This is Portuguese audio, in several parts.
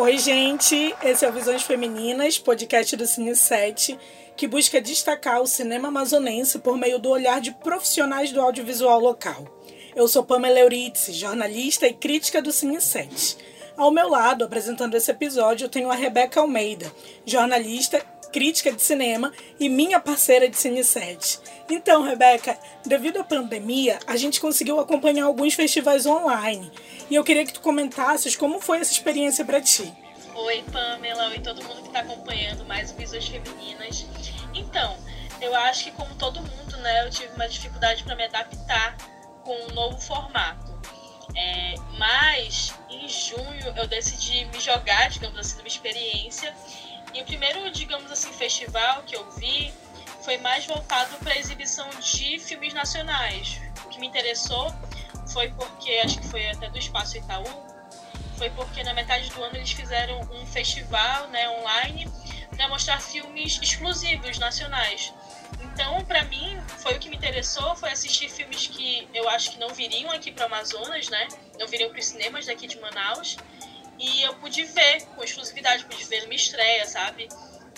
Oi, gente! Esse é o Visões Femininas, podcast do Cine 7, que busca destacar o cinema amazonense por meio do olhar de profissionais do audiovisual local. Eu sou Pamela Euritz, jornalista e crítica do Cine 7. Ao meu lado, apresentando esse episódio, eu tenho a Rebeca Almeida, jornalista crítica de cinema e minha parceira de Cine 7. Então, Rebeca, devido à pandemia, a gente conseguiu acompanhar alguns festivais online. E eu queria que tu comentasses como foi essa experiência para ti. Oi, Pamela, oi todo mundo que está acompanhando mais o Visões Femininas. Então, eu acho que como todo mundo, né, eu tive uma dificuldade para me adaptar com um novo formato. É, mas em junho eu decidi me jogar, digamos assim, numa experiência e o primeiro, digamos assim, festival que eu vi foi mais voltado para exibição de filmes nacionais. O que me interessou foi porque, acho que foi até do Espaço Itaú, foi porque na metade do ano eles fizeram um festival né, online para mostrar filmes exclusivos nacionais. Então, para mim, foi o que me interessou, foi assistir filmes que eu acho que não viriam aqui para Amazonas, né? Não viriam para os cinemas daqui de Manaus. E eu pude ver com exclusividade, pude ver numa estreia, sabe?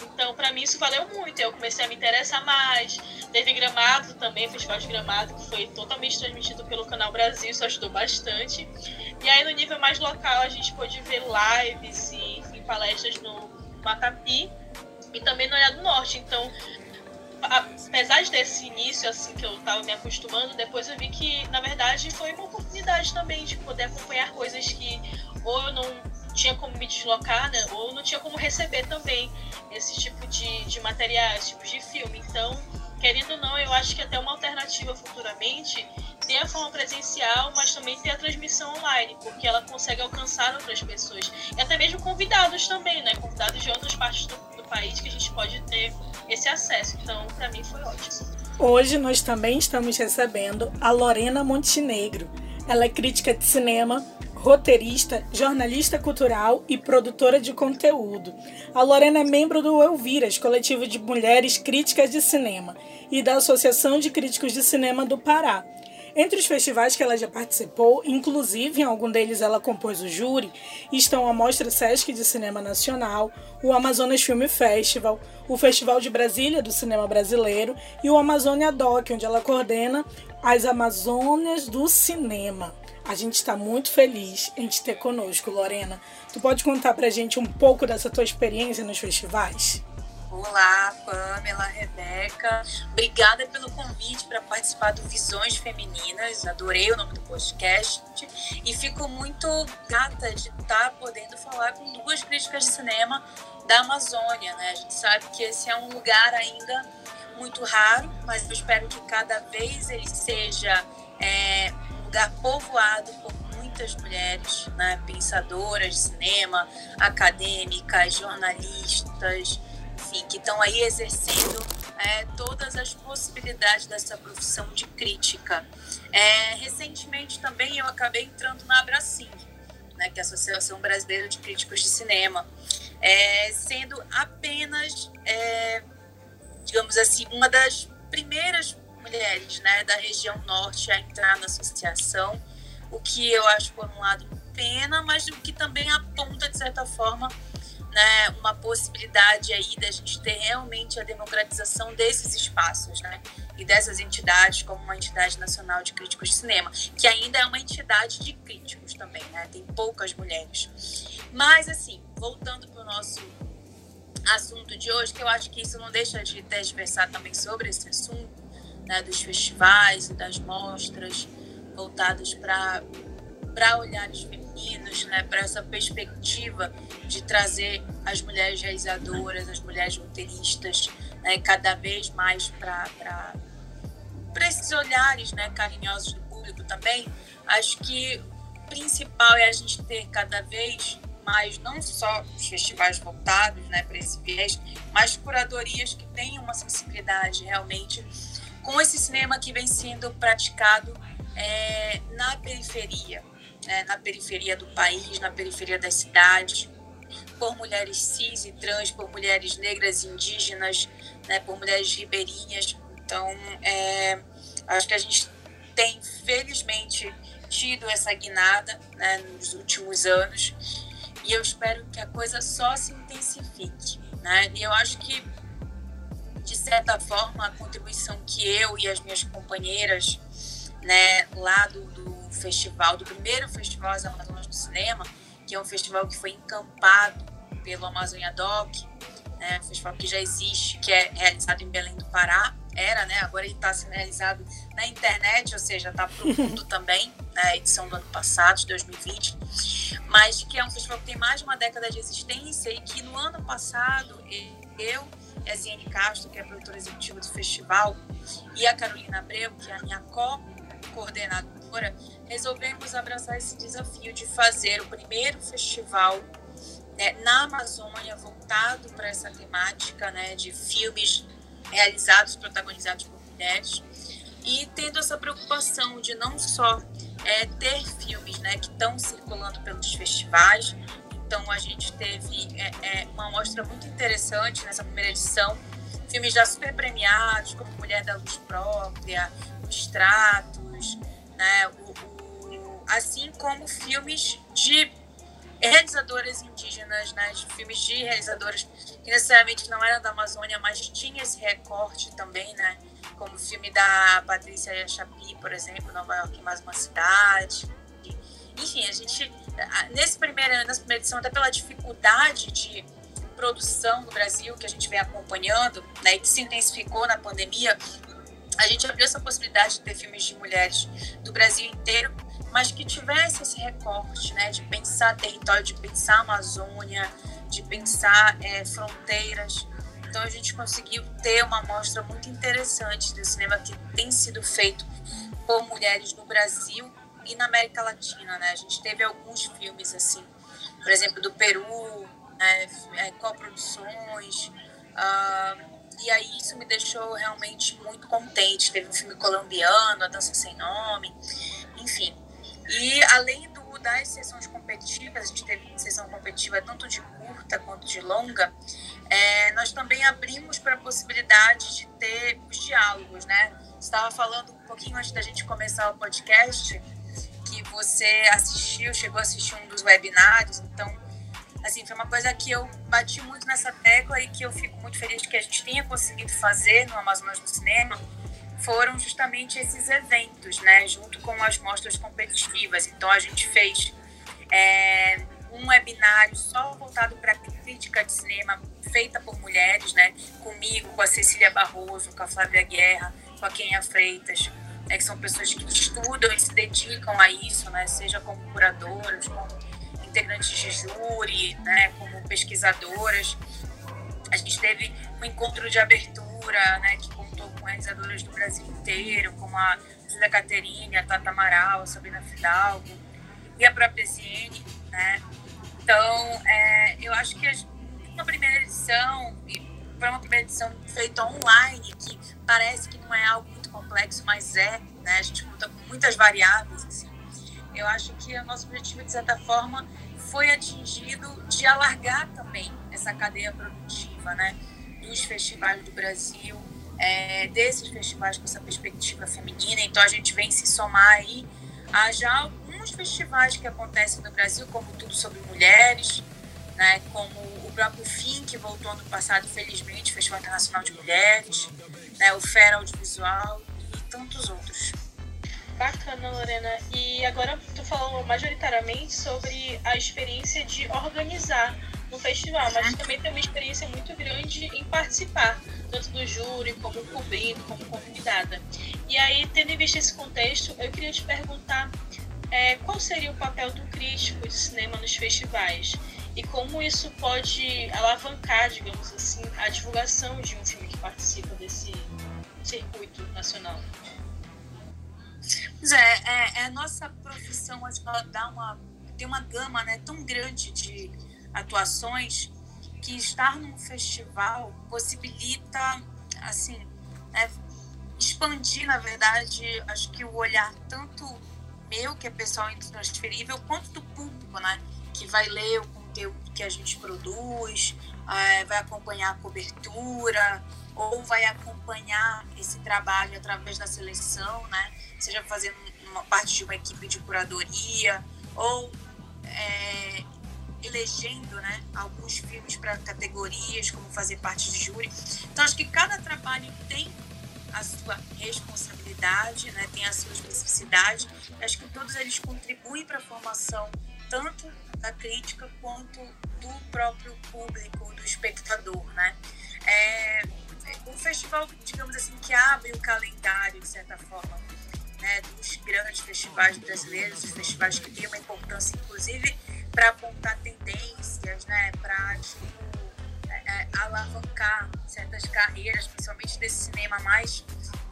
Então, para mim, isso valeu muito. Eu comecei a me interessar mais. Teve Gramado também, Festival de Gramado, que foi totalmente transmitido pelo Canal Brasil, isso ajudou bastante. E aí, no nível mais local, a gente pôde ver lives e enfim, palestras no Matapi e também no Olhado Norte. Então, apesar desse início assim que eu estava me acostumando, depois eu vi que na verdade foi uma oportunidade também de poder acompanhar coisas que ou eu não tinha como me deslocar, né? Ou não tinha como receber também esse tipo de, de materiais, tipo de filme. Então, querendo ou não, eu acho que até uma alternativa futuramente ter a forma presencial, mas também ter a transmissão online, porque ela consegue alcançar outras pessoas. E até mesmo convidados também, né? Convidados de outras partes do, do país que a gente pode ter esse acesso. Então, para mim foi ótimo. Hoje nós também estamos recebendo a Lorena Montenegro. Ela é crítica de cinema, roteirista, jornalista cultural e produtora de conteúdo. A Lorena é membro do Elviras, coletivo de mulheres críticas de cinema, e da Associação de Críticos de Cinema do Pará. Entre os festivais que ela já participou, inclusive em algum deles ela compôs o júri, estão a Mostra Sesc de Cinema Nacional, o Amazonas Film Festival, o Festival de Brasília do Cinema Brasileiro e o Amazônia Doc, onde ela coordena as Amazônias do Cinema. A gente está muito feliz em te ter conosco, Lorena. Tu pode contar pra gente um pouco dessa tua experiência nos festivais? Olá, Pamela, Rebeca. Obrigada pelo convite para participar do Visões Femininas. Adorei o nome do podcast e fico muito grata de estar tá podendo falar com duas críticas de cinema da Amazônia. Né? A gente sabe que esse é um lugar ainda muito raro, mas eu espero que cada vez ele seja é, lugar povoado por muitas mulheres, né, pensadoras de cinema, acadêmicas, jornalistas, enfim, que estão aí exercendo é, todas as possibilidades dessa profissão de crítica. É, recentemente também eu acabei entrando na Abracim, né, que é a Associação Brasileira de Críticos de Cinema, é, sendo apenas, é, digamos assim, uma das primeiras mulheres né, da região norte a entrar na associação, o que eu acho, por um lado, pena, mas o que também aponta, de certa forma, né, uma possibilidade aí da gente ter realmente a democratização desses espaços, né, e dessas entidades, como uma entidade nacional de críticos de cinema, que ainda é uma entidade de críticos também, né, tem poucas mulheres. Mas, assim, voltando para o nosso assunto de hoje, que eu acho que isso não deixa de transversar também sobre esse assunto, né, dos festivais e das mostras voltados para para olhares femininos, né, para essa perspectiva de trazer as mulheres realizadoras, as mulheres roteiristas, né, cada vez mais para esses olhares, né, carinhosos do público também. Acho que o principal é a gente ter cada vez mais não só os festivais voltados, né, para esse viés, mas curadorias que tenham uma sensibilidade realmente com esse cinema que vem sendo praticado é, na periferia, é, na periferia do país, na periferia das cidades, por mulheres cis e trans, por mulheres negras indígenas, né, por mulheres ribeirinhas. Então, é, acho que a gente tem, felizmente, tido essa guinada né, nos últimos anos. e eu espero que a coisa só se intensifique, né? E eu acho que de certa forma a contribuição que eu e as minhas companheiras, né, lá do, do festival, do primeiro festival As Amazonas do Cinema, que é um festival que foi encampado pelo Amazônia Doc, né, um festival que já existe, que é realizado em Belém do Pará, era, né? Agora ele está sendo realizado na internet, ou seja, está para o mundo também, na né, edição do ano passado, de 2020, mas que é um festival que tem mais de uma década de existência e que no ano passado eu e a Ziane Castro, que é produtora executiva do festival, e a Carolina Abreu, que é a minha co-coordenadora, resolvemos abraçar esse desafio de fazer o primeiro festival né, na Amazônia voltado para essa temática né, de filmes realizados, protagonizados por mulheres, e tendo essa preocupação de não só é, ter filmes né, que estão circulando pelos festivais. Então, a gente teve é, é, uma mostra muito interessante nessa primeira edição. Filmes já super premiados, como Mulher da Luz Própria, Os Tratos, né, o, o, assim como filmes de realizadoras indígenas, né, de filmes de realizadoras que necessariamente não eram da Amazônia, mas tinha esse recorte também, né, como o filme da Patrícia Chapi, por exemplo, Nova York mais uma cidade. Enfim, a gente nesse primeiro, nessa primeira edição, até pela dificuldade de produção no Brasil que a gente vem acompanhando, né, e que se intensificou na pandemia, a gente abriu essa possibilidade de ter filmes de mulheres do Brasil inteiro mas que tivesse esse recorte, né, de pensar território, de pensar Amazônia, de pensar é, fronteiras. Então a gente conseguiu ter uma amostra muito interessante do cinema que tem sido feito por mulheres no Brasil e na América Latina, né? A gente teve alguns filmes assim, por exemplo, do Peru, né, é, coproduções. Uh, e aí isso me deixou realmente muito contente. Teve um filme colombiano, A Dança Sem Nome, enfim. E além do, das sessões competitivas, a gente teve sessão competitiva tanto de curta quanto de longa, é, nós também abrimos para a possibilidade de ter os diálogos, né? Estava falando um pouquinho antes da gente começar o podcast que você assistiu, chegou a assistir um dos webinários, então assim, foi uma coisa que eu bati muito nessa tecla e que eu fico muito feliz que a gente tenha conseguido fazer no Amazonas do Cinema, foram justamente esses eventos, né, junto com as mostras competitivas. Então a gente fez é, um webinário só voltado para crítica de cinema feita por mulheres, né, comigo, com a Cecília Barroso, com a Flávia Guerra, com a Kenia Freitas, né, que são pessoas que estudam e se dedicam a isso, né, seja como curadoras, como integrantes de júri, né, como pesquisadoras. A gente teve um encontro de abertura, né, que com realizadoras do Brasil inteiro, como a Júlia Caterine, a Tata Amaral, a Sabrina Fidalgo e a própria Ziene, né? Então, é, eu acho que uma primeira edição, e para uma primeira edição feita online, que parece que não é algo complexo, mas é, né? A gente conta com muitas variáveis, assim. Eu acho que o nosso objetivo, de certa forma, foi atingido de alargar também essa cadeia produtiva, né? Dos festivais do Brasil, é, desses festivais com essa perspectiva feminina. Então a gente vem se somar aí a já alguns festivais que acontecem no Brasil, como Tudo sobre Mulheres, né, como o próprio FIM, que voltou ano passado, felizmente, Festival Internacional de Mulheres, né, o Fera Audiovisual e tantos outros. Bacana, Lorena. E agora tu falou majoritariamente sobre a experiência de organizar no festival, mas também tem uma experiência muito grande em participar, tanto do júri, como cobrindo, como convidada. E aí, tendo em vista esse contexto, eu queria te perguntar é, qual seria o papel do crítico de cinema nos festivais e como isso pode alavancar, digamos assim, a divulgação de um filme que participa desse circuito nacional. Pois é, é, é a nossa profissão, acho que ela dá uma, tem uma gama né, tão grande de atuações que estar num festival possibilita, assim, né, expandir, na verdade, acho que o olhar tanto meu, que é pessoal intransferível, quanto do público, né, que vai ler o conteúdo que a gente produz, é, vai acompanhar a cobertura, ou vai acompanhar esse trabalho através da seleção, né, seja fazendo uma parte de uma equipe de curadoria, ou é, elegendo né, alguns filmes para categorias, como fazer parte de júri. Então, acho que cada trabalho tem a sua responsabilidade, né, tem a sua especificidade. Acho que todos eles contribuem para a formação tanto da crítica quanto do próprio público, do espectador, né? É, um festival, digamos assim, que abre o calendário, de certa forma, né, dos grandes festivais brasileiros, os festivais que têm uma importância, inclusive, para apontar tendências, né, para tipo, é, é, alavancar certas carreiras, principalmente desse cinema mais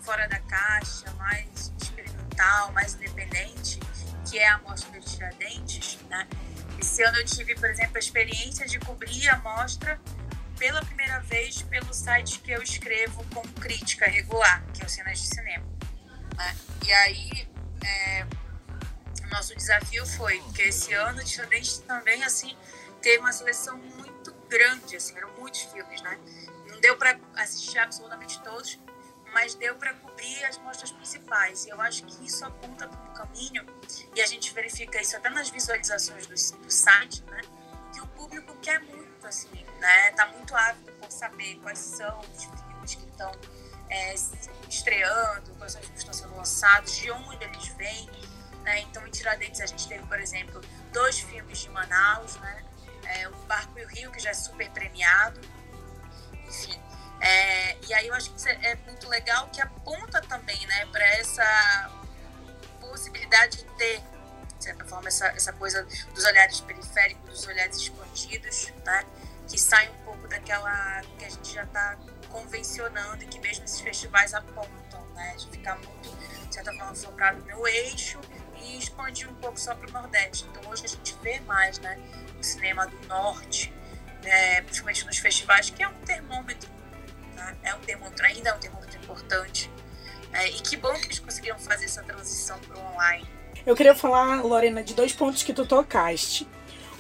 fora da caixa, mais experimental, mais independente, que é a Mostra de Tiradentes. Né? Esse ano eu tive, por exemplo, a experiência de cobrir a mostra pela primeira vez pelo site que eu escrevo com crítica regular, que é o Cenas de Cinema. Né? E aí, é, nosso desafio foi que esse ano Tiradentes também assim teve uma seleção muito grande, assim, eram muitos filmes, né? Não deu para assistir absolutamente todos, mas deu para cobrir as mostras principais. E eu acho que isso aponta para um caminho, e a gente verifica isso até nas visualizações do, do site, né? Que o público quer muito, assim, né? Tá muito ávido por saber quais são os filmes que estão é, estreando, quais são os que estão sendo lançados, de onde eles vêm. Né? Então, em Tiradentes, a gente teve, por exemplo, dois filmes de Manaus, né? É, o Barco e o Rio, que já é super premiado. Enfim, é, e aí eu acho que é muito legal que aponta também né, para essa possibilidade de ter, de certa forma, essa, essa coisa dos olhares periféricos, dos olhares escondidos, né? Que sai um pouco daquela que a gente já está convencionando e que mesmo esses festivais apontam, né? De ficar muito, de certa forma, focado no eixo e expandir um pouco só para o Nordeste. Então hoje a gente vê mais, né? O cinema do Norte, né? principalmente nos festivais, que é um termômetro, né? É um termômetro, ainda é um termômetro importante. É, e que bom que eles conseguiram fazer essa transição para o online. Eu queria falar, Lorena, de dois pontos que tu tocaste.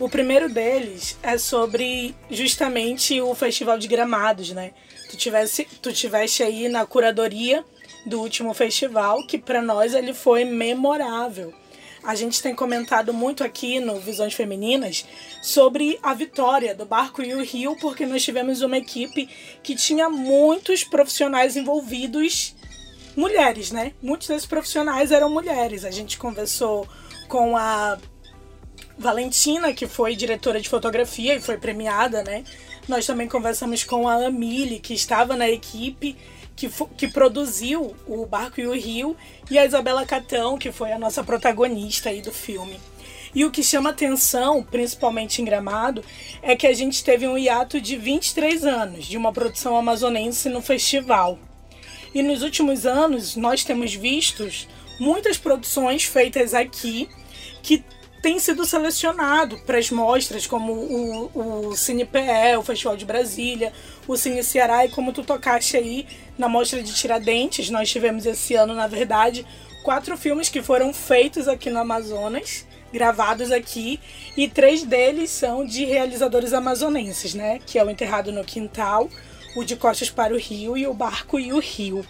O primeiro deles é sobre justamente o Festival de Gramados, né? Tu tivesse, tu tiveste aí na curadoria do último festival, que para nós ele foi memorável. A gente tem comentado muito aqui no Visões Femininas sobre a vitória do Barco e o Rio, porque nós tivemos uma equipe que tinha muitos profissionais envolvidos, mulheres, né? Muitos desses profissionais eram mulheres. A gente conversou com a Valentina, que foi diretora de fotografia e foi premiada, né? Nós também conversamos com a Amile, que estava na equipe que, que produziu o Barco e o Rio, e a Isabela Catão, que foi a nossa protagonista aí do filme. E o que chama atenção, principalmente em Gramado, é que a gente teve um hiato de 23 anos de uma produção amazonense no festival. E nos últimos anos, nós temos visto muitas produções feitas aqui que tem sido selecionado para as mostras, como o, o o Festival de Brasília, o Cine Ceará, e como tu tocaste aí na mostra de Tiradentes, nós tivemos esse ano, na verdade, quatro filmes que foram feitos aqui no Amazonas, gravados aqui, e três deles são de realizadores amazonenses, né? Que é o Enterrado no Quintal, o De Costas para o Rio e o Barco e o Rio.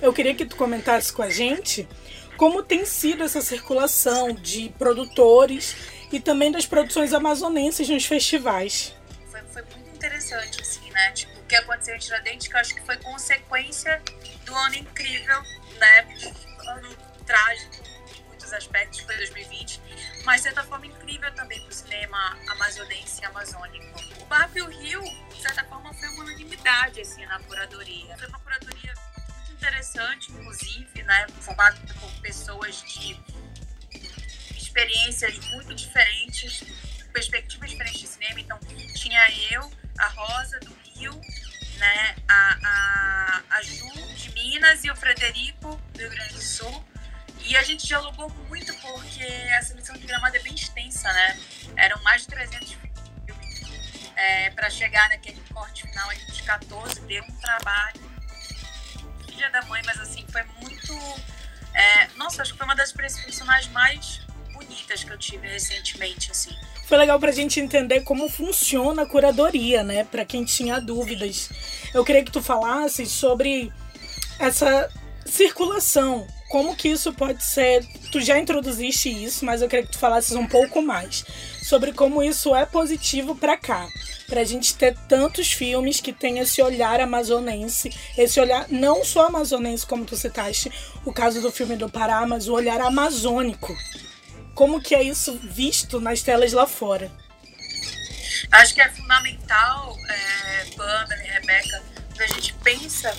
Eu queria que tu comentasse com a gente como tem sido essa circulação de produtores e também das produções amazonenses nos festivais. Foi, foi muito interessante, assim, né? Tipo, o que aconteceu em Tiradentes, que eu acho que foi consequência do ano incrível, né? Ano trágico em muitos aspectos, foi 2020, mas de certa forma incrível também para o cinema amazonense e amazônico. O Barco e o Rio, de certa forma, foi uma unanimidade, assim, na curadoria. Foi uma curadoria interessante, inclusive, né, formado por pessoas de experiências muito diferentes, perspectivas diferentes de cinema. Então, tinha eu, a Rosa do Rio, né, a, a, a Ju de Minas e o Frederico do Rio Grande do Sul. E a gente dialogou muito porque a seleção de gramado é bem extensa, né? Eram mais de 300 filmes. É, para chegar naquele corte final aí dos 14, deu um trabalho Dia da Mãe, mas assim, foi muito. É, nossa, acho que foi uma das profissionais mais bonitas que eu tive recentemente, assim. Foi legal pra gente entender como funciona a curadoria, né? Pra quem tinha dúvidas. Eu queria que tu falasse sobre essa circulação. Como que isso pode ser. Tu já introduziste isso, mas eu queria que tu falasses um pouco mais sobre como isso é positivo para cá. Para a gente ter tantos filmes que tem esse olhar amazonense, esse olhar não só amazonense, como tu citaste, o caso do filme do Pará, mas o olhar amazônico. Como que é isso visto nas telas lá fora? Acho que é fundamental, é, Pamela e Rebeca, quando a gente pensa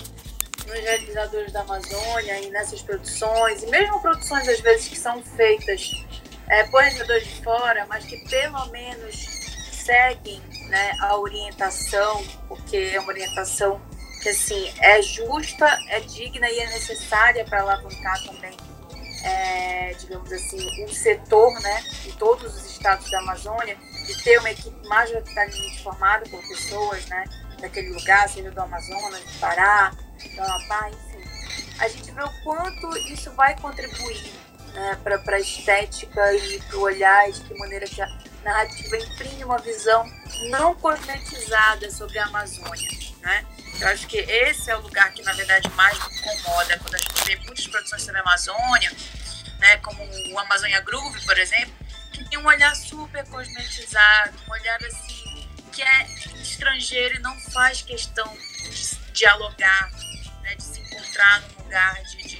nos realizadores da Amazônia e nessas produções, e mesmo produções às vezes que são feitas é, por realizadores de fora, mas que pelo menos seguem né, a orientação, porque é uma orientação que assim é justa, é digna e é necessária para alavancar também, é, digamos assim, um setor, né, em todos os estados da Amazônia, de ter uma equipe majoritariamente formada por pessoas, né, daquele lugar, seja do Amazonas, do Pará, do Amapá, enfim. A gente vê o quanto isso vai contribuir né, para a estética e para o olhar e de que maneira que a narrativa imprime uma visão não cosmetizada sobre a Amazônia. Né? Eu acho que esse é o lugar que, na verdade, mais me incomoda quando a gente vê muitas produções sobre a Amazônia, né, como o Amazônia Groove, por exemplo, que tem um olhar super cosmetizado, um olhar assim, que é estrangeiro e não faz questão de dialogar, né, de se encontrar num lugar, de, de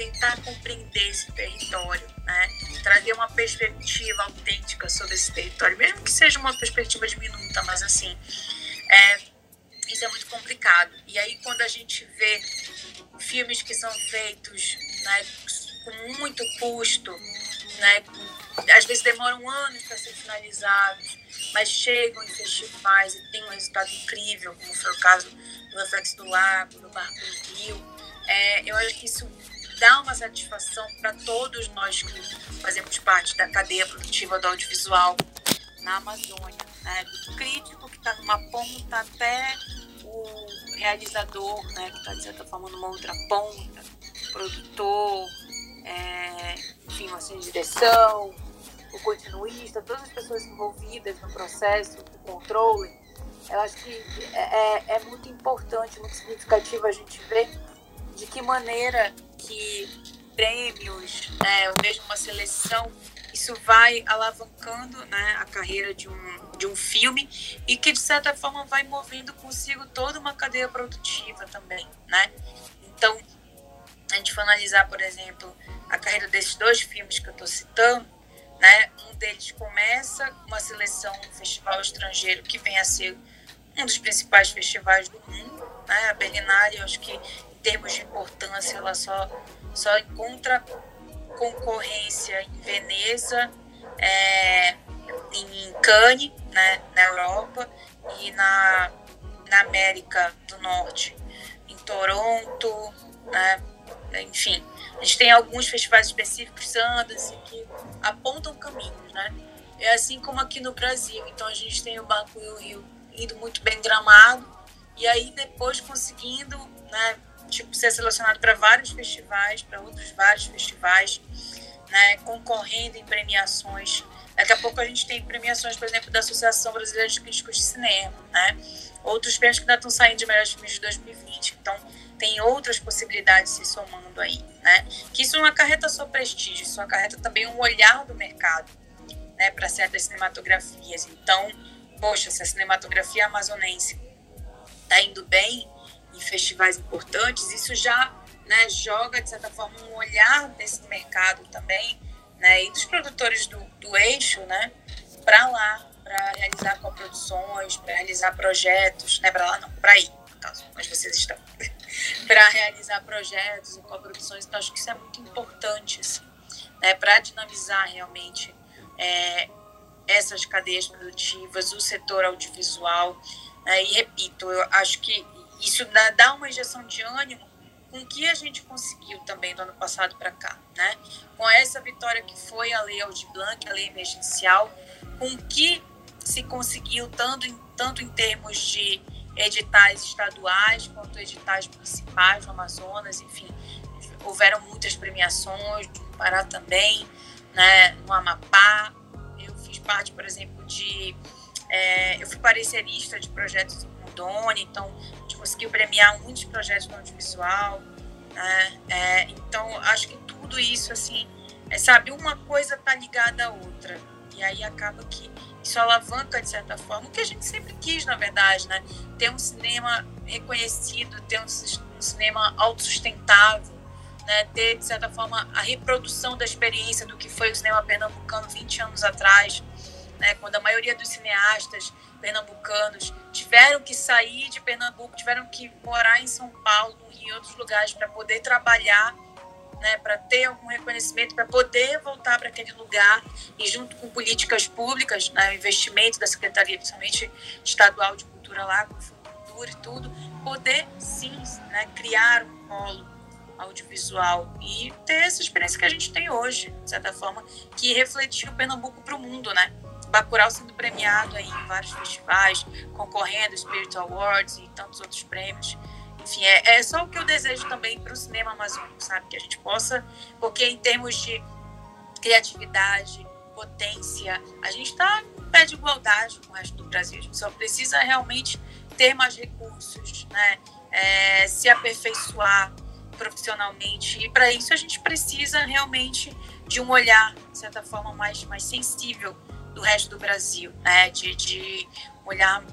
tentar compreender esse território, né? trazer uma perspectiva autêntica sobre esse território, mesmo que seja uma perspectiva diminuta, mas assim, é, isso é muito complicado. E aí quando a gente vê filmes que são feitos né, com muito custo, né, às vezes demoram anos para ser finalizados, mas chegam em festivais e tem um resultado incrível, como foi o caso do Reflexo do Lago, do Barco do Rio. É, eu acho que isso dá uma satisfação para todos nós que fazemos parte da cadeia produtiva do audiovisual na Amazônia, né? do crítico que está numa ponta até o realizador, né? que está de certa forma numa outra ponta, produtor, é, enfim, assim, direção, o continuista, todas as pessoas envolvidas no processo do controle, eu acho que é, é, é muito importante, muito significativo a gente ver de que maneira que prêmios, né, ou mesmo uma seleção, isso vai alavancando né, a carreira de um, de um filme e que, de certa forma, vai movendo consigo toda uma cadeia produtiva também, né? Então, a gente for analisar, por exemplo, a carreira desses dois filmes que eu estou citando, né? Um deles começa uma seleção no festival estrangeiro que vem a ser um dos principais festivais do mundo, né? A Berlinale, eu acho que termos de importância, ela só só encontra concorrência em Veneza, é, em Cannes, né? Na Europa e na na América do Norte, em Toronto, né? Enfim, a gente tem alguns festivais específicos, Sundance, que apontam caminhos, né? É assim como aqui no Brasil. Então a gente tem o Baku e o Rio indo muito bem gramado e aí depois conseguindo, né, tipo ser selecionado para vários festivais, para outros vários festivais, né, concorrendo em premiações. Daqui a pouco a gente tem premiações, por exemplo, da Associação Brasileira de Críticos de Cinema, né? Outros prêmios que ainda estão saindo de melhores filmes de 2020. Então, tem outras possibilidades se somando aí, né? Que isso não acarreta só prestígio, isso acarreta também um olhar do mercado, né, para certas cinematografias. Então, poxa, se a cinematografia amazonense está indo bem em festivais importantes, isso já né, joga, de certa forma, um olhar desse mercado também, né, e dos produtores do, do eixo, né, para lá, para realizar coproduções, para realizar projetos, né, para lá não, para ir, no caso, onde vocês estão. para realizar projetos e coproduções. Então, acho que isso é muito importante, assim, né, para dinamizar realmente é, essas cadeias produtivas, o setor audiovisual. Né, e, repito, eu acho que isso dá, dá uma injeção de ânimo com que a gente conseguiu também do ano passado para cá, né? Com essa vitória que foi a Lei Aldir Blanc, a lei emergencial, com o que se conseguiu tanto em, tanto em termos de editais estaduais quanto editais municipais no Amazonas, enfim, houveram muitas premiações, no Pará também, né, no Amapá. Eu fiz parte, por exemplo, de. É, eu fui parecerista de projetos então a gente conseguiu premiar muitos projetos no audiovisual. Né, é, então, acho que tudo isso, assim, é, sabe, uma coisa está ligada à outra. E aí acaba que isso alavanca, de certa forma, o que a gente sempre quis, na verdade, né? Ter um cinema reconhecido, ter um, um cinema autossustentável, né? ter, de certa forma, a reprodução da experiência do que foi o cinema pernambucano 20 anos atrás, né? quando a maioria dos cineastas pernambucanos tiveram que sair de Pernambuco, tiveram que morar em São Paulo e em outros lugares para poder trabalhar né, para ter algum reconhecimento, para poder voltar para aquele lugar e junto com políticas públicas, né, investimento da Secretaria, principalmente estadual de cultura lá, com Cultura e tudo, poder sim né, criar um polo audiovisual e ter essa experiência que a gente tem hoje, de certa forma, que refletiu Pernambuco para o mundo, né? Bacurau sendo premiado aí em vários festivais, concorrendo Spirit Awards e tantos outros prêmios. Enfim, é, é só o que eu desejo também para o cinema amazônico, sabe? Que a gente possa, porque em termos de criatividade, potência, a gente está em pé de igualdade com o resto do Brasil. A gente só precisa realmente ter mais recursos, né? É, se aperfeiçoar profissionalmente. E para isso a gente precisa realmente de um olhar, de certa forma, mais, mais sensível do resto do Brasil, né? De, de olhar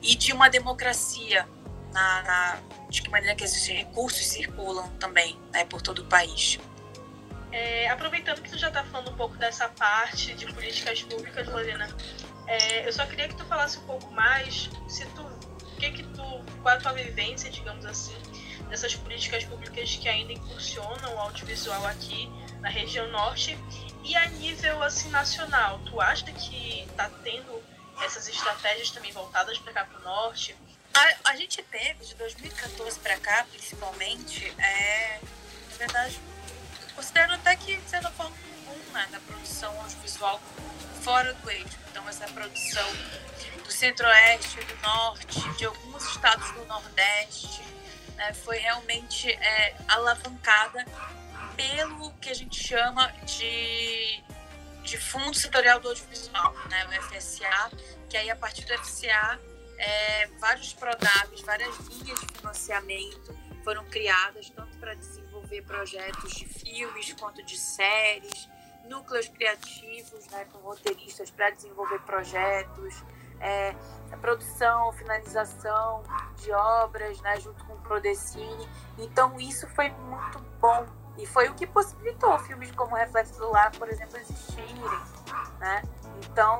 e de uma democracia na, na, de que maneira que esses recursos circulam também né, por todo o país. É, aproveitando que tu já está falando um pouco dessa parte de políticas públicas, Lorena, é, eu só queria que tu falasse um pouco mais se tu, o que que tu, qual a tua vivência, digamos assim, dessas políticas públicas que ainda impulsionam o audiovisual aqui na região norte e a nível assim nacional. Tu acha que está tendo essas estratégias também voltadas para cá para o norte? A, a gente teve, de 2014 para cá, principalmente, é, na verdade, considero até que, de certa forma, um boom né, na produção audiovisual fora do eixo. Então, essa produção do centro-oeste, do norte, de alguns estados do nordeste, né, foi realmente é, alavancada pelo que a gente chama de, de Fundo Setorial do Audiovisual, né, o FSA, que aí, a partir do FCA, é, vários PRODABs, várias linhas de financiamento foram criadas, tanto para desenvolver projetos de filmes quanto de séries, núcleos criativos né, com roteiristas para desenvolver projetos, é, produção, finalização de obras né, junto com o Prodecine. Então, isso foi muito bom. E foi o que possibilitou filmes como Reflexo do Lar, por exemplo, existirem. Né? Então,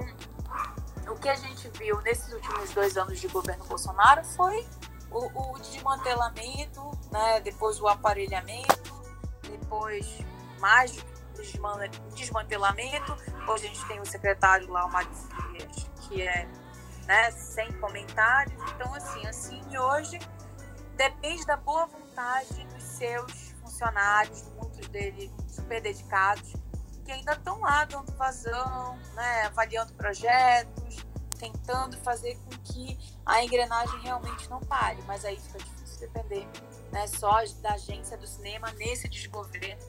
o que a gente viu nesses últimos dois anos de governo Bolsonaro foi o, o desmantelamento, né? depois o aparelhamento, depois mais desmantelamento. Hoje a gente tem o secretário lá, o Marcos que é né, sem comentários. Então, assim, assim, hoje depende da boa vontade dos seus funcionários, muitos deles super dedicados, que ainda estão lá dando vazão, né, avaliando projetos, tentando fazer com que a engrenagem realmente não pare. Mas aí fica difícil depender né, só da agência do cinema nesse desgoverno,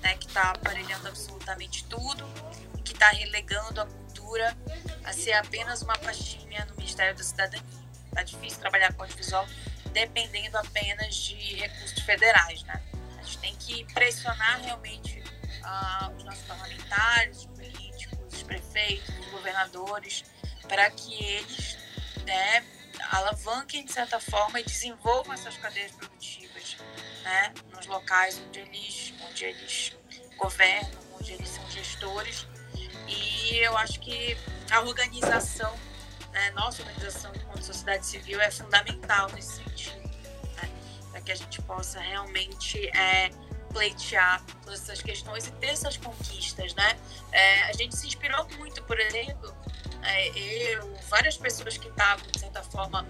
né, que está aparelhando absolutamente tudo e que está relegando a cultura a ser apenas uma pastinha no Ministério da Cidadania. Está difícil trabalhar com audiovisual dependendo apenas de recursos federais. Né? Gente tem que pressionar realmente uh, os nossos parlamentares, os políticos, os prefeitos, os governadores, para que eles né, alavanquem, de certa forma, e desenvolvam essas cadeias produtivas né, nos locais onde eles, onde eles governam, onde eles são gestores. E eu acho que a organização, né, nossa organização enquanto sociedade civil é fundamental nesse sentido, que a gente possa realmente é, pleitear todas essas questões e ter essas conquistas, né? É, a gente se inspirou muito, por exemplo, é, eu, várias pessoas que estavam, de certa forma,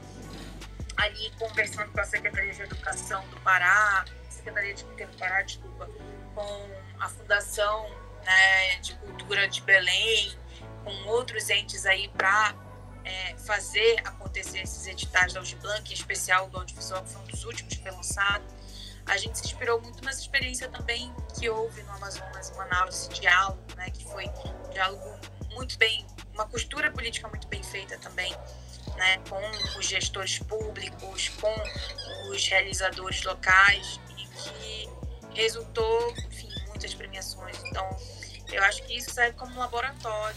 ali conversando com a Secretaria de Educação do Pará, Secretaria de Cultura do Pará, desculpa, com a Fundação né, de Cultura de Belém, com outros entes aí para é, fazer acontecer esses editais da Audiblanc, em especial do audiovisual, que foi um dos últimos que foi lançado a gente se inspirou muito nessa experiência também que houve no Amazonas, em Manaus, esse diálogo, né, que foi um diálogo muito bem, uma costura política muito bem feita também, né, com os gestores públicos, com os realizadores locais e que resultou, enfim, muitas premiações. Então, eu acho que isso serve como um laboratório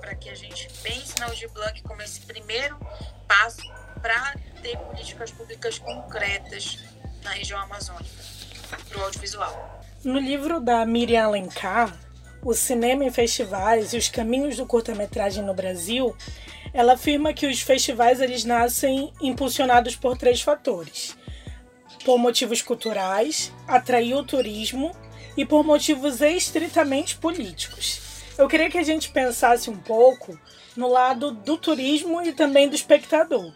para que a gente pense na Audiblanc como esse primeiro passo para ter políticas públicas concretas na região amazônica para o audiovisual. No livro da Miriam Alencar, O Cinema em Festivais e os Caminhos do Curta-Metragem no Brasil, ela afirma que os festivais eles nascem impulsionados por três fatores: por motivos culturais, atrair o turismo e por motivos estritamente políticos. Eu queria que a gente pensasse um pouco no lado do turismo e também do espectador.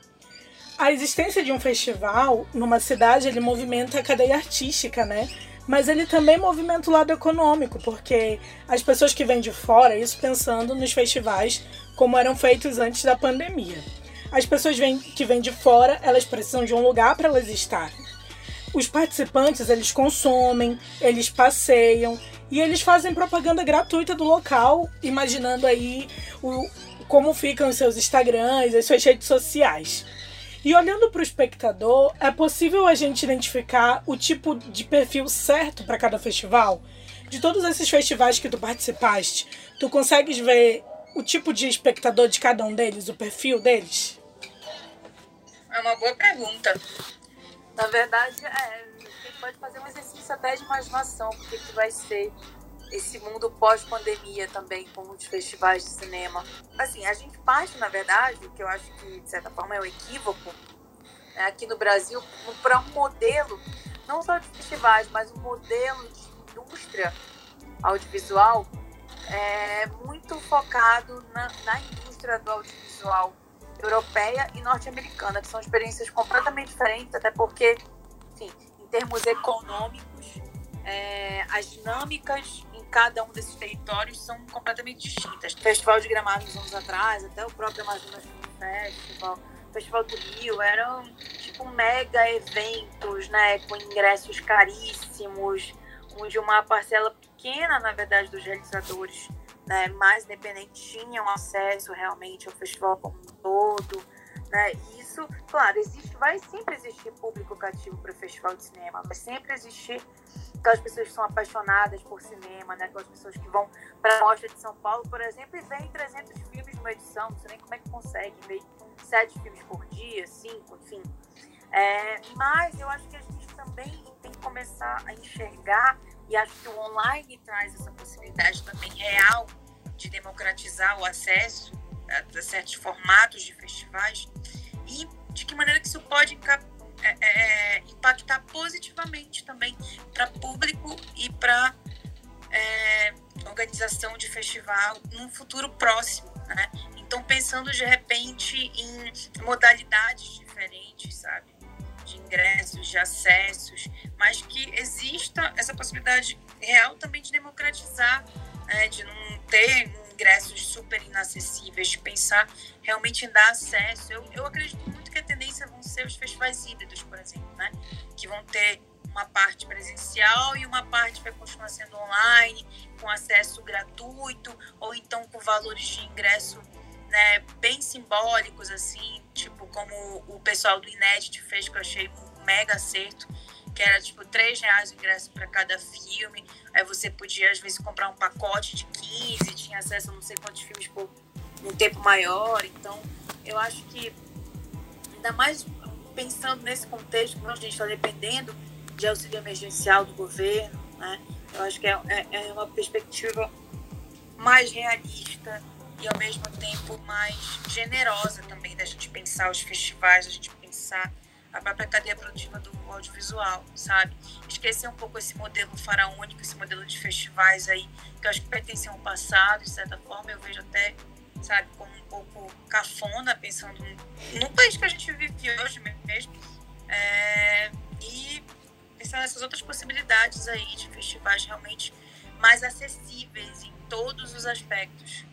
A existência de um festival numa cidade ele movimenta a cadeia artística, né? Mas ele também movimenta o lado econômico, porque as pessoas que vêm de fora, isso pensando nos festivais como eram feitos antes da pandemia. As pessoas que vêm de fora, elas precisam de um lugar para elas estarem. Os participantes, eles consomem, eles passeiam e eles fazem propaganda gratuita do local, imaginando aí o, como ficam os seus Instagrams, as suas redes sociais. E olhando para o espectador, é possível a gente identificar o tipo de perfil certo para cada festival? De todos esses festivais que tu participaste, tu consegues ver o tipo de espectador de cada um deles, o perfil deles? É uma boa pergunta. Na verdade, é, pode fazer um exercício até de imaginação, porque que vai ser esse mundo pós-pandemia também, com os festivais de cinema. Assim, a gente parte, na verdade, que eu acho que, de certa forma, é um equívoco, né, aqui no Brasil, para um modelo, não só de festivais, mas um modelo de indústria audiovisual é, muito focado na, na indústria do audiovisual europeia e norte-americana, que são experiências completamente diferentes, até porque, enfim, em termos econômicos, é, as dinâmicas cada um desses territórios são completamente distintas. O Festival de Gramado uns anos atrás, até o próprio Amazonas Festival, o Festival do Rio, eram tipo mega eventos, né, com ingressos caríssimos, onde uma parcela pequena, na verdade, dos realizadores né, mais independentes tinham acesso realmente ao festival como um todo. Né? E isso, claro, existe, vai sempre existir público cativo para o festival de cinema, vai sempre existir aquelas pessoas que são apaixonadas por cinema, né? aquelas pessoas que vão para a Mostra de São Paulo, por exemplo, e veem 300 filmes numa edição, não sei nem como é que consegue, ver sete filmes por dia, cinco, enfim. É, mas eu acho que a gente também tem que começar a enxergar, e acho que o online traz essa possibilidade também real de democratizar o acesso a certos formatos de festivais, e de que maneira que isso pode é, é, impactar positivamente também para público e para é, organização de festival num futuro próximo, né? Então pensando de repente em modalidades diferentes, sabe? De ingressos, de acessos, mas que exista essa possibilidade real também de democratizar, né? de não ter ingressos super inacessíveis, de pensar realmente em dar acesso. Eu, eu acredito muito que a tendência vão ser os festivais híbridos, por exemplo, né? Que vão ter uma parte presencial e uma parte vai continuar sendo online, com acesso gratuito, ou então com valores de ingresso né, bem simbólicos, assim, tipo como o pessoal do Inédit fez, que eu achei um mega acerto, que era tipo 3 reais o ingresso para cada filme. Aí você podia, às vezes, comprar um pacote de 15, tinha acesso a não sei quantos filmes por um tempo maior. Então, eu acho que, ainda mais pensando nesse contexto, que a gente está dependendo de auxílio emergencial do governo, né? Eu acho que é, é, é uma perspectiva mais realista e ao mesmo tempo mais generosa também da gente pensar os festivais, da gente pensar a própria cadeia produtiva do audiovisual, sabe? Esquecer um pouco esse modelo faraônico, esse modelo de festivais aí, que eu acho que pertencem ao passado, de certa forma, eu vejo até, sabe, como um pouco cafona, pensando no país que a gente vive hoje mesmo, é, e pensar nessas outras possibilidades aí de festivais realmente mais acessíveis em todos os aspectos.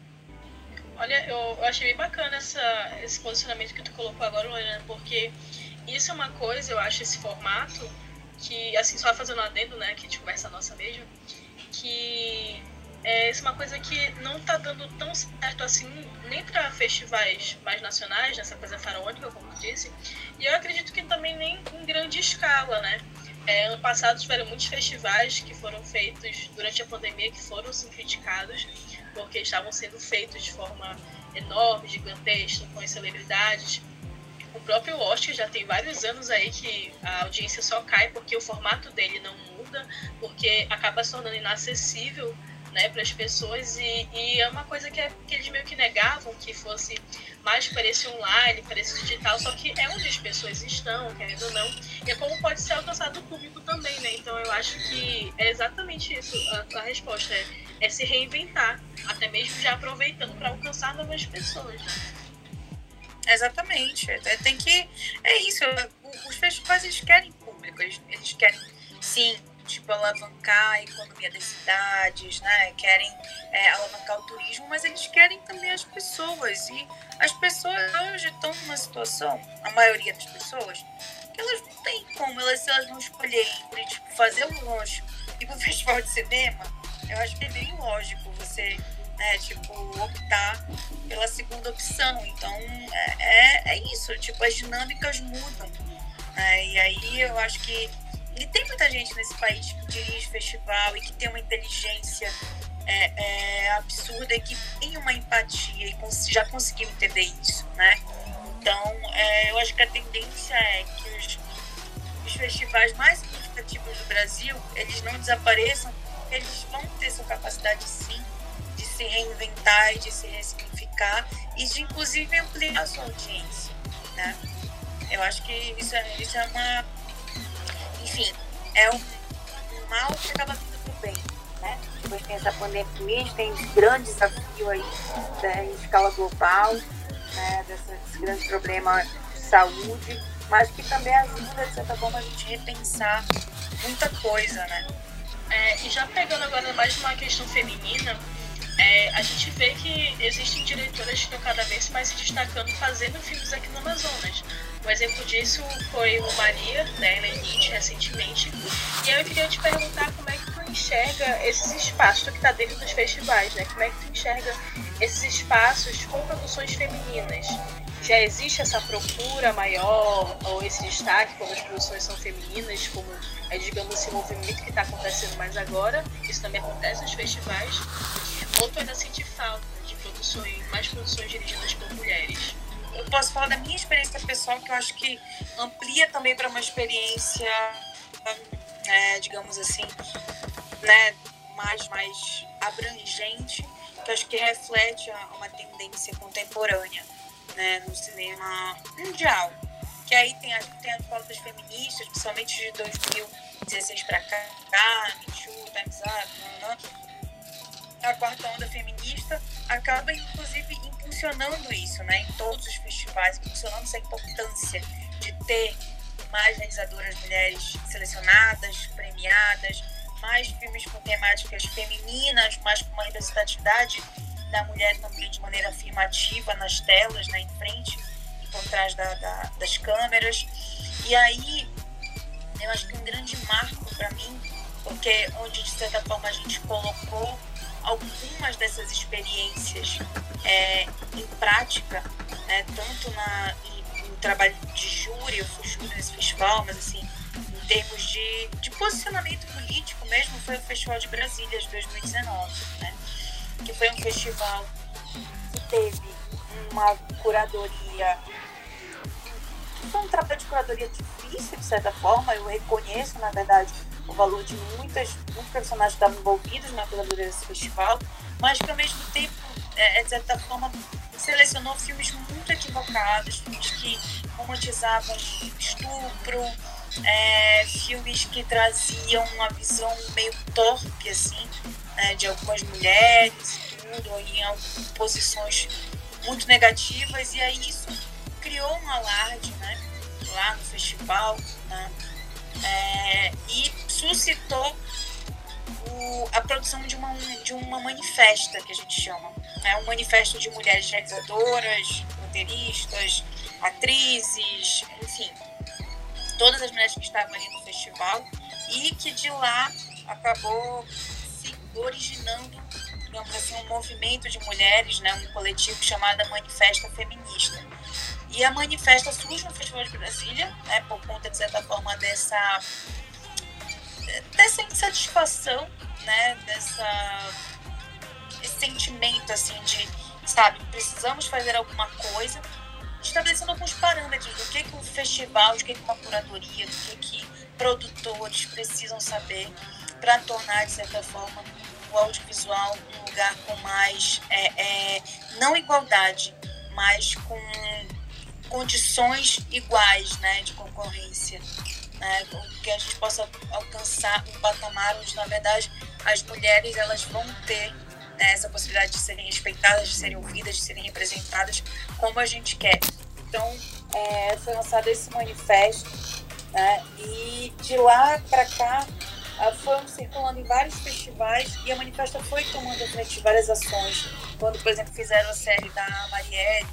Olha, eu, achei bem bacana essa, esse posicionamento que tu colocou agora, Lorena, porque isso é uma coisa, eu acho, esse formato, que, assim, só fazendo um adendo, né, que a gente conversa nossa mesmo, que é, isso é uma coisa que não tá dando tão certo assim, nem para festivais mais nacionais, nessa coisa faraônica, como tu disse, e eu acredito que também nem em grande escala, né. É, ano passado tiveram muitos festivais que foram feitos durante a pandemia que foram sim criticados, porque estavam sendo feitos de forma enorme, gigantesca, com as celebridades. O próprio Oscar já tem vários anos aí que a audiência só cai porque o formato dele não muda, porque acaba se tornando inacessível né, para as pessoas e, e, é uma coisa que, é, que, eles meio que negavam que fosse mais para esse online, para esse digital, só que é onde as pessoas estão, querendo ou não, e é como pode ser alcançado o público também, né? Então eu acho que é exatamente isso a, a resposta, é, é, se reinventar, até mesmo já aproveitando para alcançar novas pessoas, né? Exatamente, é, tem que, é isso, os festivais eles querem público, eles, eles querem, sim, tipo, alavancar a economia das cidades, né? Querem é, alavancar o turismo, mas eles querem também as pessoas. E as pessoas hoje estão numa situação, a maioria das pessoas, que elas não têm como, elas, se elas vão escolher tipo, fazer um lanche e ir para festival de cinema, eu acho que é bem lógico você né, tipo, optar pela segunda opção. Então, é, é, é isso, tipo, as dinâmicas mudam. Né? E aí eu acho que e tem muita gente nesse país que dirige festival e que tem uma inteligência é, é, absurda e que tem uma empatia e cons já conseguiu entender isso, né? Então, é, eu acho que a tendência é que os, os festivais mais significativos do Brasil, eles não desapareçam, eles vão ter sua capacidade, sim, se reinventar e de se ressignificar e de, inclusive, ampliar a sua audiência, né? Eu acho que isso é, isso é uma enfim, é um, mal que acaba pro bem, né? Depois tem essa pandemia, a gente tem esse grande desafio aí né, em escala global, né? Desse grande problema de saúde, mas que também ajuda, de certa forma, a gente repensar muita coisa, né? É, e já pegando agora mais uma questão feminina, é, a gente vê que existem diretoras que estão cada vez mais se destacando fazendo filmes aqui no Amazonas. Um exemplo disso foi o Maria, né, na Elite, recentemente. E eu queria te perguntar como é que tu enxerga esses espaços, tu que está dentro dos festivais, né? Como é que tu enxerga esses espaços com produções femininas? Já existe essa procura maior ou esse destaque quando as produções são femininas, como é, digamos, esse movimento que está acontecendo mais agora? Isso também acontece nos festivais? Ou tu ainda sente falta de produções, mais produções dirigidas por mulheres? eu posso falar da minha experiência pessoal, que eu acho que amplia também para uma experiência, é, digamos assim, né, mais, mais abrangente, que acho que reflete uma tendência contemporânea né, no cinema mundial. Que aí tem, as, tem as pautas feministas, principalmente de 2016 para cá, Me Too, Time's Up, não, não a quarta onda feminista acaba, inclusive, impulsionando isso, né? Em todos os festivais, impulsionando essa importância de ter mais realizadoras mulheres selecionadas, premiadas, mais filmes com temáticas femininas, mais com uma representatividade da mulher também de maneira afirmativa nas telas, né, em frente e por trás da, da, das câmeras. E aí, eu acho que um grande marco para mim, porque onde de certa forma a gente colocou algumas dessas experiências é, em prática, né, tanto na, no trabalho de júri, eu fui júri nesse festival, mas assim, em termos de, de posicionamento político mesmo, foi o Festival de Brasília de 2019, né, que foi um festival que teve uma curadoria. Foi um trabalho de curadoria difícil, de certa forma, eu reconheço, na verdade, o valor de muitas, muitos personagens que estavam envolvidos na curadoria desse festival, mas que ao mesmo tempo, é, de certa forma, selecionou filmes muito equivocados, filmes que romantizavam estupro, é, filmes que traziam uma visão meio torpe, assim, né, de algumas mulheres tudo, em posições muito negativas, e aí isso criou um alarde, né, lá no festival, né, é, e suscitou o, a produção de uma, de uma manifesta, que a gente chama. É um manifesto de mulheres realizadoras, roteiristas, atrizes, enfim, todas as mulheres que estavam ali no festival e que de lá acabou se originando, digamos assim, um movimento de mulheres, né, um coletivo chamado Manifesta Feminista. E a manifesta surge no Festival de Brasília, né, por conta, de certa forma, dessa, dessa insatisfação, né, dessa, sentimento, assim, de, sabe, precisamos fazer alguma coisa, estabelecendo alguns parâmetros do que, que um festival, do que, que uma curadoria, do que, que produtores precisam saber para tornar, de certa forma, o audiovisual um lugar com mais, é, é, não igualdade, mas com condições iguais né, de concorrência. Né, que a gente possa alcançar um patamar onde, na verdade, as mulheres elas vão ter né, essa possibilidade de serem respeitadas, de serem ouvidas, de serem representadas como a gente quer. Então, é, foi lançado esse manifesto né, e de lá para cá foram circulando em vários festivais e a manifesta foi tomando frente várias ações. Quando, por exemplo, fizeram a série da Marielle,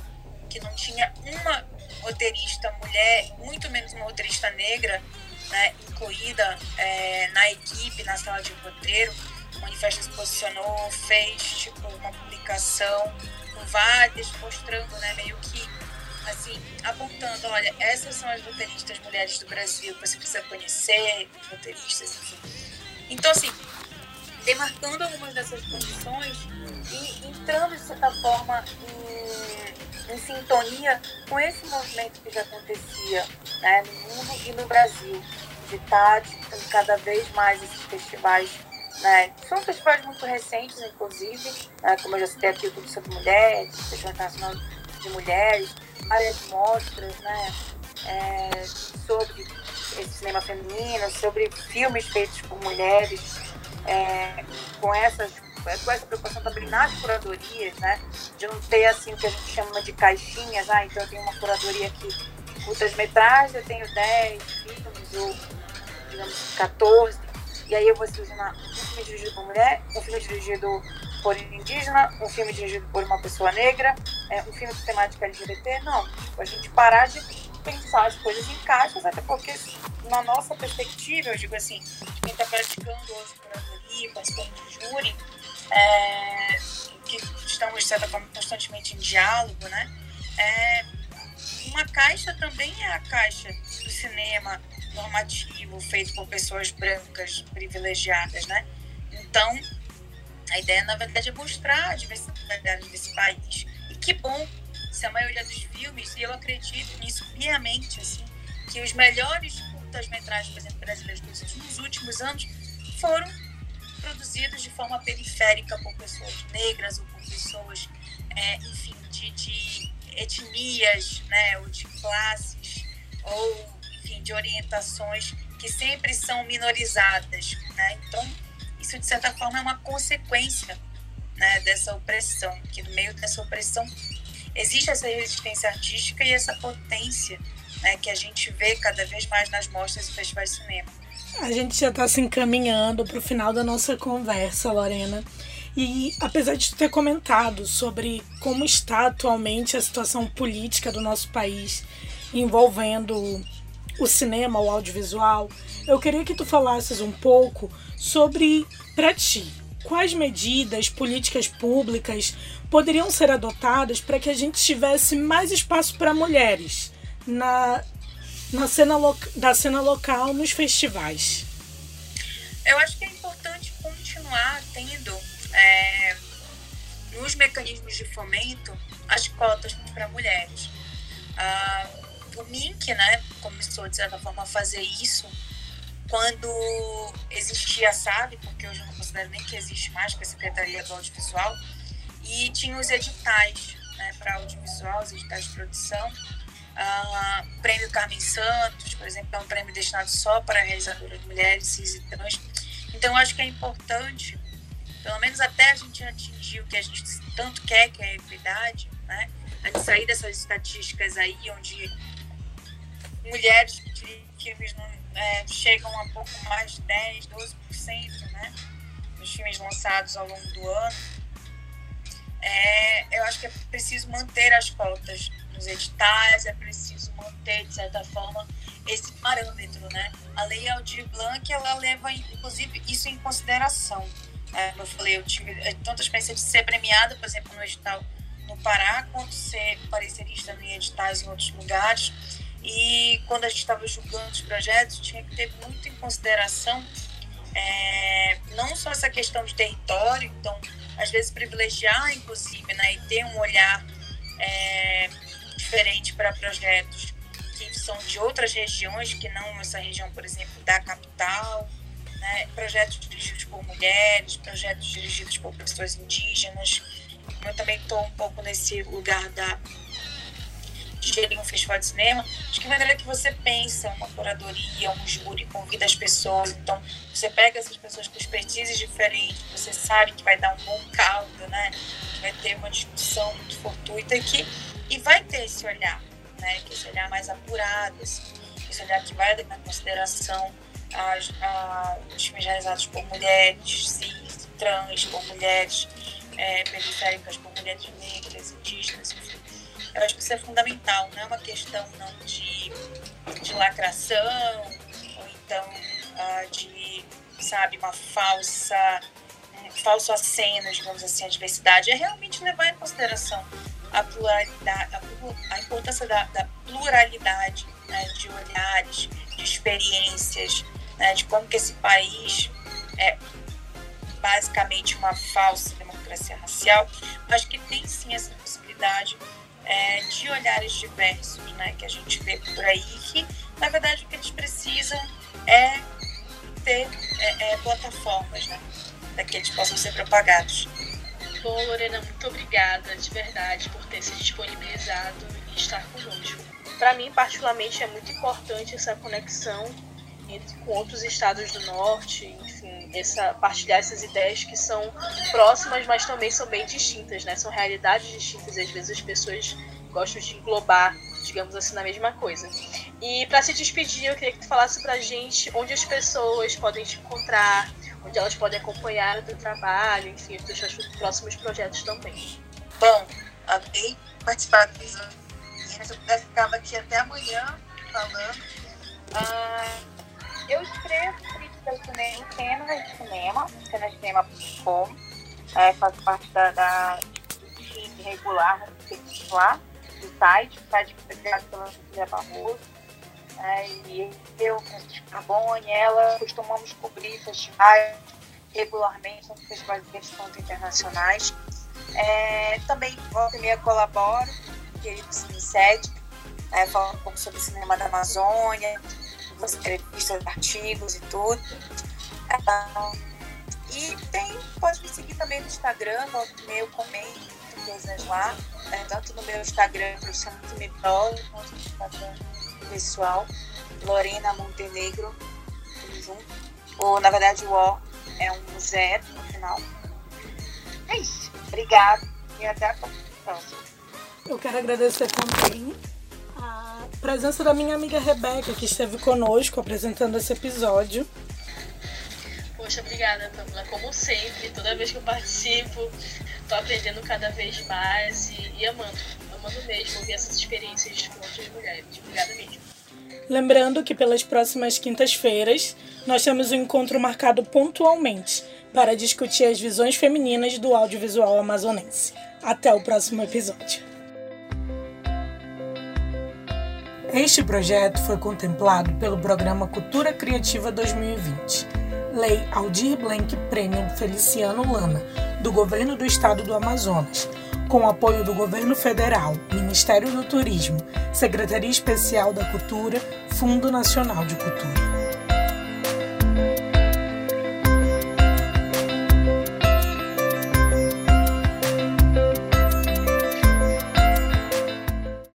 que não tinha uma roteirista mulher, muito menos uma roteirista negra, né, incluída é, na equipe, na sala de roteiro, o manifesto se posicionou, fez tipo, uma publicação com várias, mostrando né, meio que assim, apontando, olha, essas são as roteiristas mulheres do Brasil você precisa conhecer, roteiristas, enfim. Então, assim, demarcando algumas dessas condições e entrando, de certa forma, em, em sintonia com esse movimento que já acontecia né, no mundo e no Brasil, de estar disputando cada vez mais esses festivais né? São festivais muito recentes, inclusive, né? como eu já citei aqui, o Tudo sobre Mulheres, o Festival Internacional de Mulheres, várias mostras né, é, sobre esse cinema feminino, sobre filmes feitos por mulheres, é, com, essas, com essa preocupação também nas curadorias, né, de não ter assim o que a gente chama de caixinhas, ah, então eu tenho uma curadoria aqui de curtas-metragens, eu tenho 10 filmes, ou digamos 14, e aí eu vou selecionar um filme dirigido por mulher, um filme dirigido por indígena, um filme dirigido por uma pessoa negra, é, um filme com temática LGBT. Não, a gente parar de pensar as coisas em caixas, até porque na nossa perspectiva, eu digo assim, quem está praticando hoje curadoria, participando de júri, é, que estamos, de certa forma, constantemente em diálogo, né? É, uma caixa também é a caixa do cinema normativo feito por pessoas brancas privilegiadas, né? Então, a ideia, na verdade, é mostrar a diversidade desse país. E que bom se a maioria dos filmes, e eu acredito nisso piamente, assim, que os melhores curtas-metragens, por exemplo, brasileiros nos últimos anos foram produzidos de forma periférica por pessoas negras ou por pessoas, é, enfim, de, de, etnias, né, ou de classes, ou, enfim, de orientações que sempre são minorizadas, né? Então, isso de certa forma é uma consequência né, dessa opressão, que no meio dessa opressão existe essa resistência artística e essa potência né, que a gente vê cada vez mais nas mostras e festivais de cinema. A gente já está se encaminhando para o final da nossa conversa, Lorena. E apesar de ter comentado sobre como está atualmente a situação política do nosso país envolvendo o cinema, o audiovisual, eu queria que tu falasses um pouco sobre, para ti, quais medidas, políticas públicas poderiam ser adotadas para que a gente tivesse mais espaço para mulheres na, na cena da cena local nos festivais? Eu acho que é importante continuar tendo é, nos mecanismos de fomento as cotas para mulheres. Ah, o MINC né, começou, de certa forma, a fazer isso quando existia a SAB, porque hoje eu não considero nem que existe mais, que é a Secretaria do Audiovisual, e tinha os editais né, para audiovisual, os editais de produção. Uh, prêmio Carmen Santos, por exemplo, é um prêmio destinado só para realizadoras mulheres, cis e trans. Então, eu acho que é importante, pelo menos até a gente atingir o que a gente tanto quer, que é a equidade, né? A gente sair dessas estatísticas aí, onde mulheres que dirigem filmes não é, chegam a pouco mais de 10, 12% né, dos filmes lançados ao longo do ano. É, eu acho que é preciso manter as cotas nos editais, é preciso manter, de certa forma, esse parâmetro. Né? A Lei Aldir Blanc, ela leva, inclusive, isso em consideração. É, como eu falei, eu tive é, tanta experiência de ser premiada, por exemplo, no edital no Pará, quanto ser parecerista em editais em outros lugares. E quando a gente estava julgando os projetos, tinha que ter muito em consideração é, não só essa questão de território, então às vezes privilegiar, inclusive, né, e ter um olhar é, diferente para projetos que são de outras regiões, que não essa região, por exemplo, da capital, né, projetos dirigidos por mulheres, projetos dirigidos por pessoas indígenas. Eu também estou um pouco nesse lugar da gerir um festival de cinema, de que maneira que você pensa uma curadoria, um júri, convida as pessoas. Então, você pega essas pessoas com expertises diferentes, você sabe que vai dar um bom caldo, né? Que vai ter uma discussão muito fortuita que e vai ter esse olhar, né? Que esse olhar mais apurado, esse, esse olhar que vai levar em consideração as, a, os filmes realizados por mulheres cis, trans, por mulheres é, periféricas, por mulheres negras, indígenas. Eu acho que isso é fundamental, não é uma questão não de, de lacração, ou então uh, de, sabe, uma falsa, um falso aceno, digamos assim, à diversidade. É realmente levar em consideração a pluralidade, a, a importância da, da pluralidade né, de olhares, de experiências, né, de como que esse país é basicamente uma falsa democracia racial, mas que tem sim essa possibilidade é, de olhares diversos, né, que a gente vê por aí, que na verdade o que eles precisam é ter é, é, plataformas, né, para que eles possam ser propagados. Bom, Lorena, muito obrigada de verdade por ter se disponibilizado e estar conosco. Para mim, particularmente, é muito importante essa conexão entre, com outros estados do norte, essa, partilhar essas ideias que são próximas, mas também são bem distintas, né? São realidades distintas e às vezes as pessoas gostam de englobar, digamos assim, na mesma coisa. E para se despedir, eu queria que tu falasse pra gente onde as pessoas podem te encontrar, onde elas podem acompanhar o teu trabalho, enfim, os teus próximos projetos também. Bom, adorei participar do Se eu pudesse, ficava aqui até amanhã falando. Ah, eu escrevo de cinema em cenas de cinema, cenas de cinema.com. É, faço parte da, da do time regular lá do site, o site que foi criado pela Cecília Barroso. É, e eu, Francisco Carbone, ela costumamos cobrir festivais regularmente, tanto festivais quanto internacionais. É, também volta e meia colaboro, querido Cine Sede, é, falando um pouco sobre o cinema da Amazônia, as entrevistas, artigos e tudo. Ah, e tem, pode me seguir também no Instagram, no meu comento coisas lá, né? tanto no meu Instagram profissional que me prole, quanto no Instagram pessoal, Lorena Montenegro, junto. Ou, na verdade, o O é um zero no final. É isso. Obrigada e até a próxima. Eu quero agradecer também presença da minha amiga Rebeca, que esteve conosco apresentando esse episódio. Poxa, obrigada, Pamela. Como sempre, toda vez que eu participo, tô aprendendo cada vez mais e, e amando, amando mesmo ouvir essas experiências com outras mulheres. Obrigada mesmo. Lembrando que pelas próximas quintas-feiras nós temos um encontro marcado pontualmente para discutir as visões femininas do audiovisual amazonense. Até o próximo episódio. Este projeto foi contemplado pelo Programa Cultura Criativa 2020, Lei Aldir Blanc Premium Feliciano Lana, do Governo do Estado do Amazonas, com apoio do Governo Federal, Ministério do Turismo, Secretaria Especial da Cultura, Fundo Nacional de Cultura.